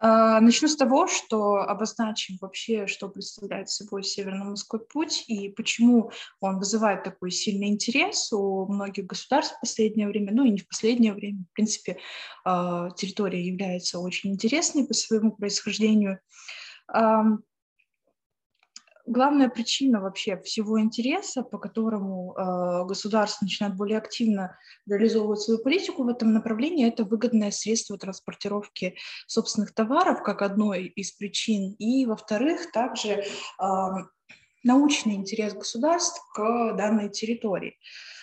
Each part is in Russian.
А, начну с того, что обозначим вообще, что представляет собой Северно-Морской путь и почему он вызывает такой сильный интерес у многих государств в последнее время, ну и не в последнее время. В принципе, а, территория является очень интересной по своему происхождению главная причина вообще всего интереса, по которому э, государство начинает более активно реализовывать свою политику в этом направлении, это выгодное средство транспортировки собственных товаров, как одной из причин. И, во-вторых, также э, научный интерес государств к данной территории.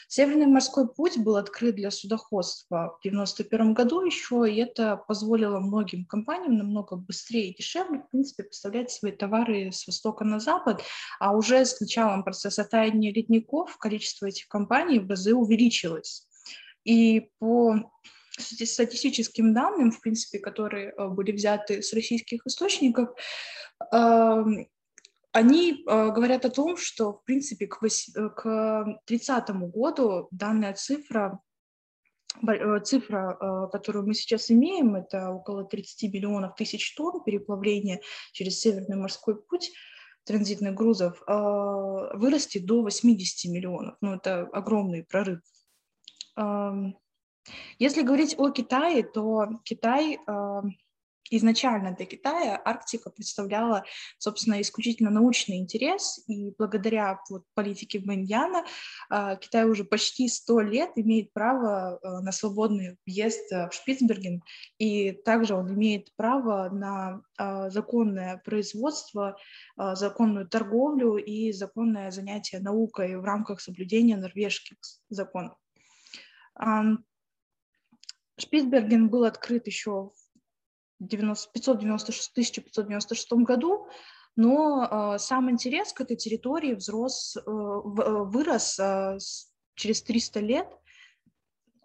Северный морской путь был открыт для судоходства в 1991 году еще, и это позволило многим компаниям намного быстрее и дешевле, в принципе, поставлять свои товары с востока на запад, а уже с началом процесса таяния ледников количество этих компаний в разы увеличилось. И по статистическим данным, в принципе, которые э, были взяты с российских источников, эм, они э, говорят о том, что, в принципе, к, э, к 30 году данная цифра, э, цифра, э, которую мы сейчас имеем, это около 30 миллионов тысяч тонн переплавления через Северный морской путь транзитных грузов, э, вырастет до 80 миллионов. Ну, это огромный прорыв. Э, если говорить о Китае, то Китай... Э, изначально для Китая Арктика представляла, собственно, исключительно научный интерес, и благодаря вот, политике Вэньяна а, Китай уже почти сто лет имеет право а, на свободный въезд в Шпицберген, и также он имеет право на а, законное производство, законную торговлю и законное занятие наукой в рамках соблюдения норвежских законов. Шпицберген был открыт еще 596, 1596 году, но э, сам интерес к этой территории взрос, э, вырос э, через 300 лет,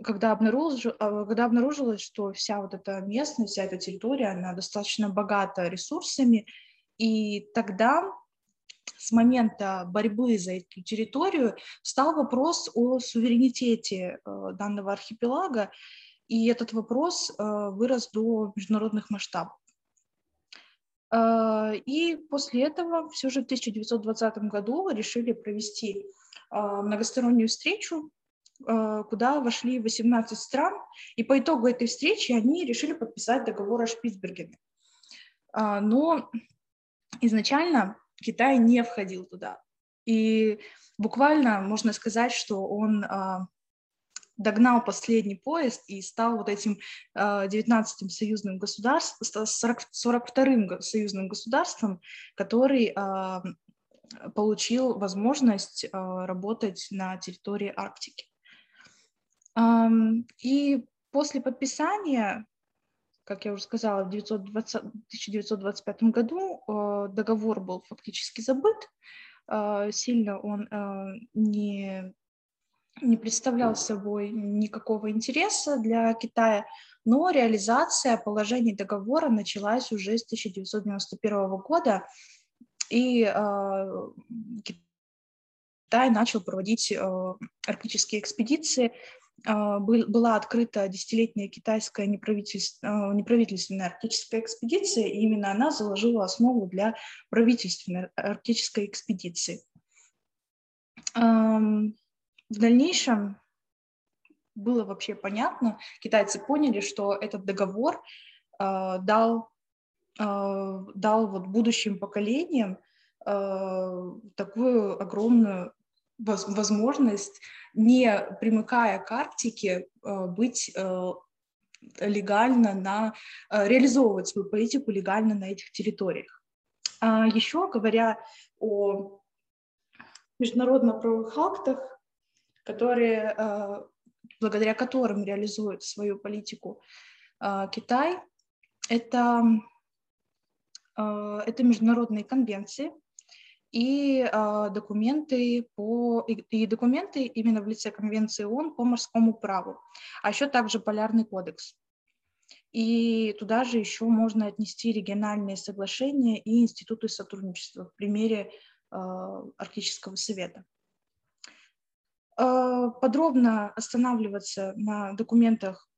когда, обнаружил, э, когда обнаружилось, что вся вот эта местность, вся эта территория, она достаточно богата ресурсами, и тогда с момента борьбы за эту территорию стал вопрос о суверенитете э, данного архипелага, и этот вопрос э, вырос до международных масштабов. Э, и после этого все же в 1920 году решили провести э, многостороннюю встречу, куда вошли 18 стран, и по итогу этой встречи они решили подписать договор о Шпицбергене. Но изначально Китай не входил туда. И буквально можно сказать, что он догнал последний поезд и стал вот этим 19-м а, союзным государством, 42-м союзным государством, который получил возможность а, работать на территории Арктики. И после подписания, как я уже сказала, в 1920, 1925 году договор был фактически забыт, сильно он не не представлял собой никакого интереса для Китая, но реализация положений договора началась уже с 1991 года, и э, Китай начал проводить э, арктические экспедиции. Был, была открыта десятилетняя китайская неправительственная, неправительственная арктическая экспедиция, и именно она заложила основу для правительственной арктической экспедиции. В дальнейшем было вообще понятно, китайцы поняли, что этот договор э, дал, э, дал вот будущим поколениям э, такую огромную возможность, не примыкая к Арктике, э, быть э, легально на, э, реализовывать свою политику легально на этих территориях. А еще говоря о международно-правовых актах, которые, э, благодаря которым реализует свою политику э, Китай, это, э, это международные конвенции и документы по и документы именно в лице конвенции ООН по морскому праву, а еще также полярный кодекс. И туда же еще можно отнести региональные соглашения и институты сотрудничества в примере Арктического совета. А, подробно останавливаться на документах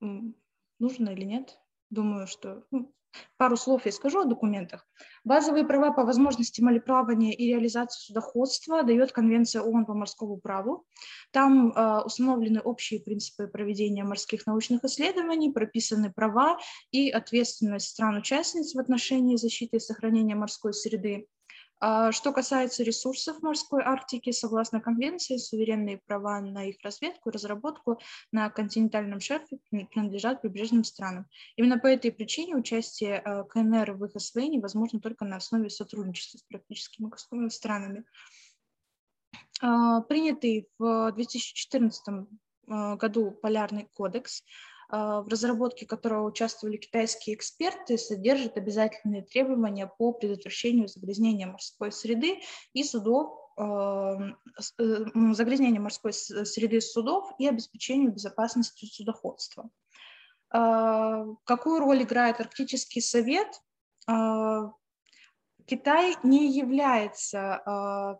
нужно или нет? Думаю, что ну, Пару слов я скажу о документах. Базовые права по возможности мореплавания и реализации судоходства дает Конвенция ООН по морскому праву. Там э, установлены общие принципы проведения морских научных исследований, прописаны права и ответственность стран-участниц в отношении защиты и сохранения морской среды. А что касается ресурсов морской Арктики, согласно конвенции, суверенные права на их разведку и разработку на континентальном шельфе принадлежат прибрежным странам. Именно по этой причине участие э, КНР в их освоении возможно только на основе сотрудничества с практическими странами. А, принятый в 2014 э, году Полярный кодекс в разработке которого участвовали китайские эксперты, содержит обязательные требования по предотвращению загрязнения морской среды и судов, а, э, загрязнения морской среды судов и обеспечению безопасности судоходства. А, какую роль играет Арктический совет? Китай не является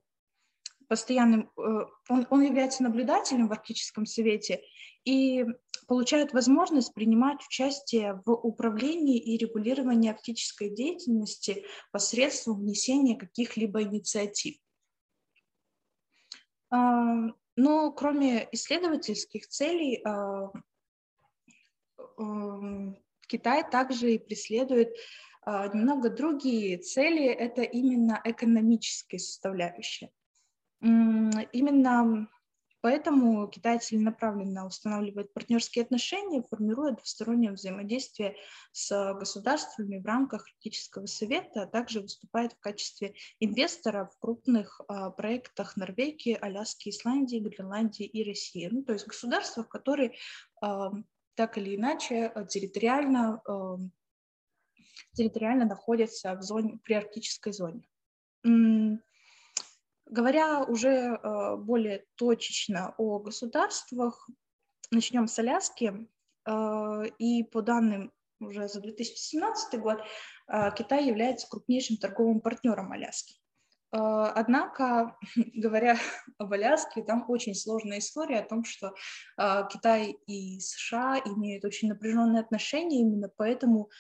постоянным, э, он, он является наблюдателем в Арктическом совете и получают возможность принимать участие в управлении и регулировании арктической деятельности посредством внесения каких-либо инициатив. Но кроме исследовательских целей, а, Китай также и преследует а, немного другие цели, это именно экономические составляющие. Именно Поэтому Китай целенаправленно устанавливает партнерские отношения, формирует двустороннее взаимодействие с государствами в рамках Арктического совета, а также выступает в качестве инвестора в крупных а, проектах Норвегии, Аляски, Исландии, Гренландии и России. Ну, то есть государства, которые а, так или иначе а, территориально, а, территориально находятся в зоне, при арктической зоне. Говоря уже э, более точечно о государствах, начнем с Аляски. Э, и по данным уже за 2017 год э, Китай является крупнейшим торговым партнером Аляски. Однако, говоря об Аляске, там очень сложная история о том, что Китай и США имеют очень напряженные отношения, именно поэтому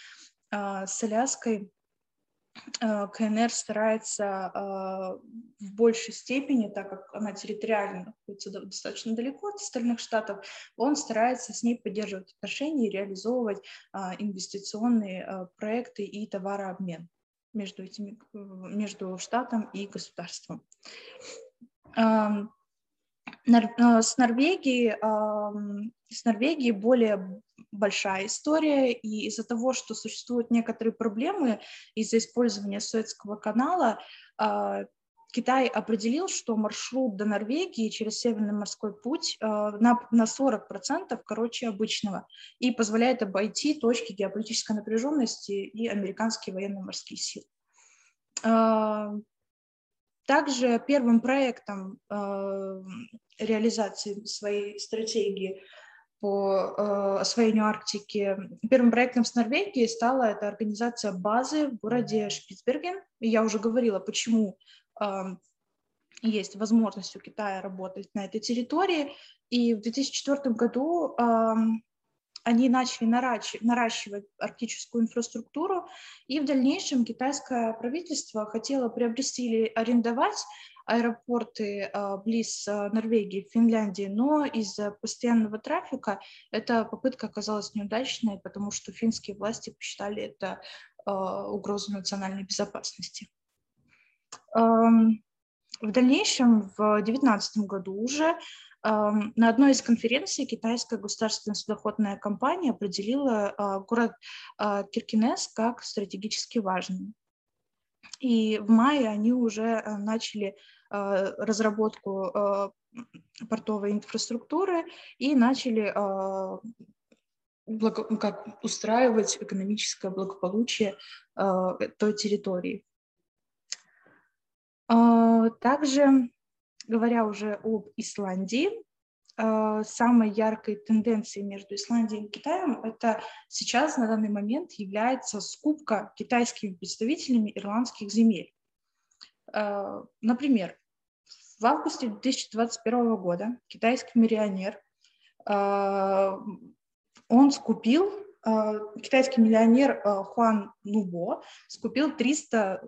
с Аляской КНР старается э, в большей степени, так как она территориально находится достаточно далеко от остальных штатов, он старается с ней поддерживать отношения и реализовывать э, инвестиционные проекты и товарообмен между, этими, между штатом и государством. Эм, с Норвегией, с Норвегией более большая история, и из-за того, что существуют некоторые проблемы из-за использования Суэцкого канала, а, Китай определил, что маршрут до Норвегии через Северный морской путь а, на, на 40% короче обычного и позволяет обойти точки геополитической напряженности и американские военно-морские силы. А, также первым проектом реализации своей стратегии по э, освоению Арктики. Первым проектом с Норвегией стала эта организация базы в городе Шпицберген. И я уже говорила, почему есть возможность у Китая работать на этой территории. И в 2004 году они начали наращивать арктическую инфраструктуру, и в дальнейшем китайское правительство хотело приобрести или арендовать аэропорты а, близ а, Норвегии, Финляндии, но из-за постоянного трафика эта попытка оказалась неудачной, потому что финские власти посчитали это а, угрозой национальной безопасности. В дальнейшем, в 2019 году уже на одной из конференций китайская государственная судоходная компания определила город Киркинес как стратегически важный. И в мае они уже начали разработку э, портовой инфраструктуры и начали э, благо, как устраивать экономическое благополучие той территории. Также, говоря уже об Исландии, самой яркой тенденцией между Исландией и Китаем это сейчас на данный момент является скупка китайскими представителями ирландских земель. Например, в августе 2021 года китайский миллионер, а, он скупил китайский миллионер Хуан Нубо скупил 300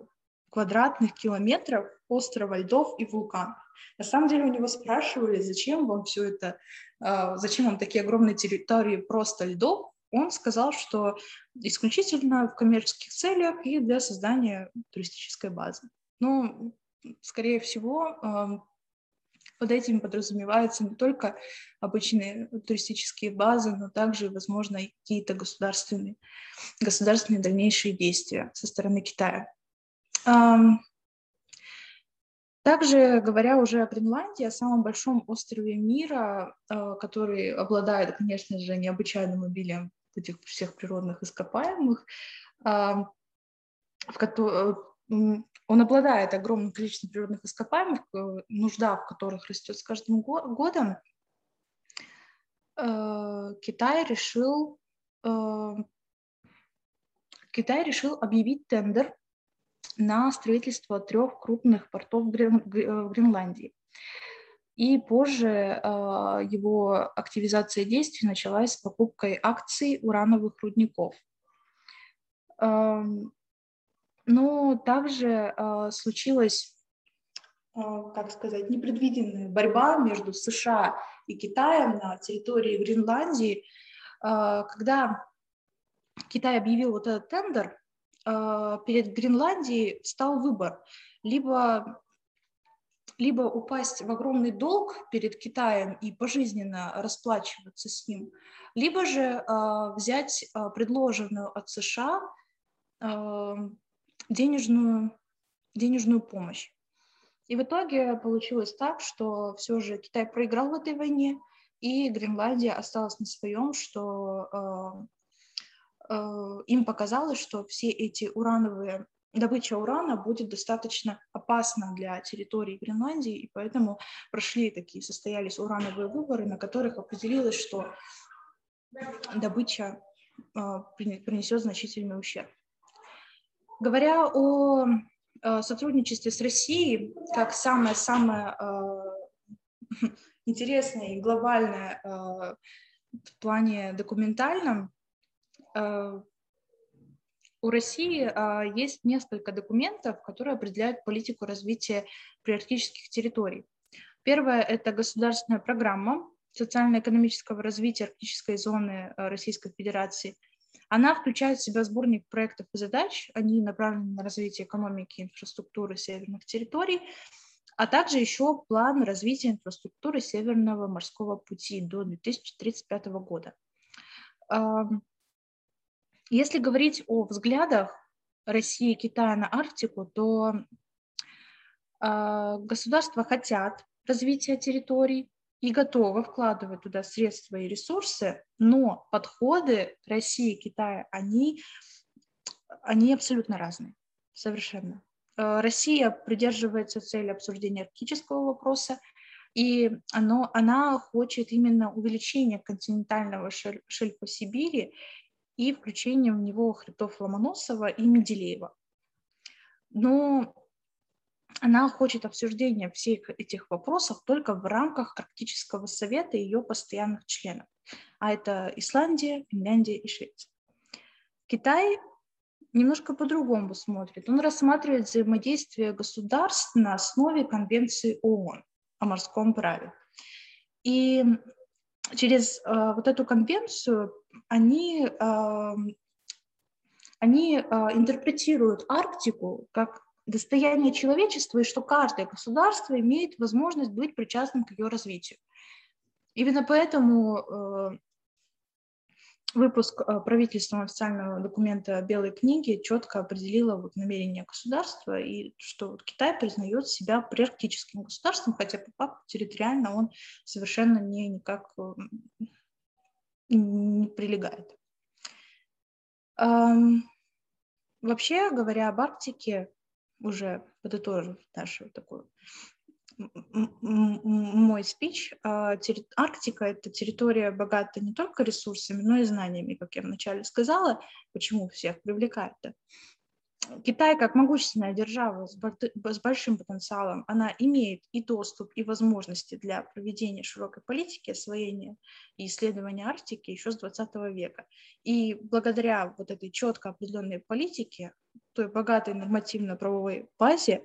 квадратных километров острова льдов и вулканов. На самом деле у него спрашивали, зачем вам все это, зачем вам такие огромные территории просто льдов. Он сказал, что исключительно в коммерческих целях и для создания туристической базы. Ну, скорее всего, под этим подразумеваются не только обычные туристические базы, но также, возможно, какие-то государственные, государственные дальнейшие действия со стороны Китая. Также, говоря уже о Гренландии, о самом большом острове мира, а, который обладает, конечно же, необычайным обилием этих всех природных ископаемых, в котором он обладает огромным количеством природных ископаемых, э, нужда в которых растет с каждым годом. Э, Китай решил, э, Китай решил объявить тендер на строительство трех крупных портов в Гренландии. И позже его активизация действий началась с покупкой акций урановых рудников. Эм, но также э, случилась, э, как сказать, непредвиденная борьба между США и Китаем на территории Гренландии, э, когда Китай объявил вот этот тендер, э, перед Гренландией стал выбор либо либо упасть в огромный долг перед Китаем и пожизненно расплачиваться с ним, либо же э, взять э, предложенную от США э, денежную, денежную помощь. И в итоге получилось так, что все же Китай проиграл в этой войне, и Гренландия осталась на своем, что э, э, им показалось, что все эти урановые добыча урана будет достаточно опасна для территории Гренландии, и поэтому прошли такие, состоялись урановые выборы, на которых определилось, что добыча э, принесет значительный ущерб. Говоря о э, сотрудничестве с Россией, как самое-самое э, интересное и глобальное э, в плане документальном, у России есть несколько документов, которые определяют политику развития приарктических территорий. Первое – это государственная программа социально-экономического развития арктической зоны Российской Федерации – она включает в себя сборник проектов и задач, они направлены на развитие экономики и инфраструктуры северных территорий, а также еще план развития инфраструктуры Северного морского пути до 2035 года. Если говорить о взглядах России и Китая на Арктику, то а, государства хотят развития территорий, и готова вкладывать туда средства и ресурсы, но подходы России и Китая, они, они абсолютно разные, совершенно. Э, Россия придерживается цели обсуждения арктического вопроса, и оно, она хочет именно увеличения континентального шельфа Сибири и включения в него хребтов Ломоносова и Менделеева. Но она хочет обсуждения всех этих вопросов только в рамках Арктического совета и ее постоянных членов. А это Исландия, Финляндия и Швеция. Китай немножко по-другому смотрит. Он рассматривает взаимодействие государств на основе Конвенции ООН о морском праве. И через э, вот эту конвенцию они, э, они э, интерпретируют Арктику как достояние человечества и что каждое государство имеет возможность быть причастным к ее развитию. Именно поэтому э, выпуск э, правительством официального документа Белой книги четко определила вот намерение государства и что вот Китай признает себя приарктическим государством, хотя по факту территориально он совершенно не никак э, не прилегает. Эм, вообще говоря об Арктике, уже подытожив нашу такую мой спич, а, Арктика – это территория богата не только ресурсами, но и знаниями, как я вначале сказала, почему всех привлекает. -то. Китай, как могущественная держава с большим потенциалом, она имеет и доступ, и возможности для проведения широкой политики освоения и исследования Арктики еще с 20 века. И благодаря вот этой четко определенной политике, той богатой нормативно-правовой базе,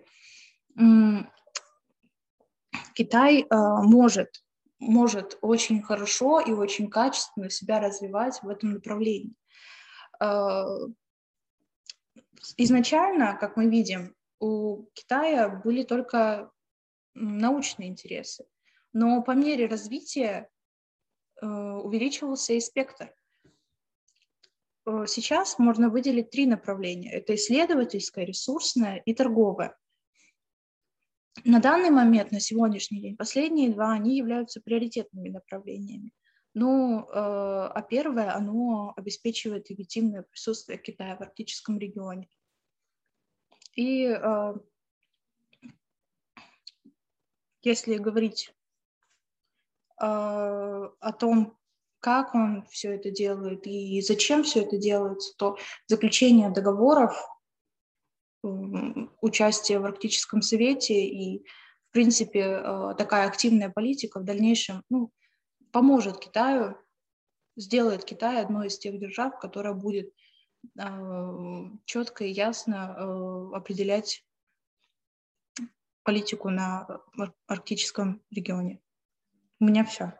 Китай э, может, может очень хорошо и очень качественно себя развивать в этом направлении. Э, изначально, как мы видим, у Китая были только научные интересы, но по мере развития э, увеличивался и спектр. Э, сейчас можно выделить три направления. Это исследовательское, ресурсное и торговое. На данный момент, на сегодняшний день, последние два, они являются приоритетными направлениями. Ну, э, а первое, оно обеспечивает легитимное присутствие Китая в арктическом регионе. И э, если говорить о том, как он все это делает и зачем все это делается, то заключение договоров, участие в Арктическом совете и, в принципе, такая активная политика в дальнейшем ну, поможет Китаю, сделает Китай одной из тех держав, которая будет э, четко и ясно э, определять политику на арктическом регионе. У меня все.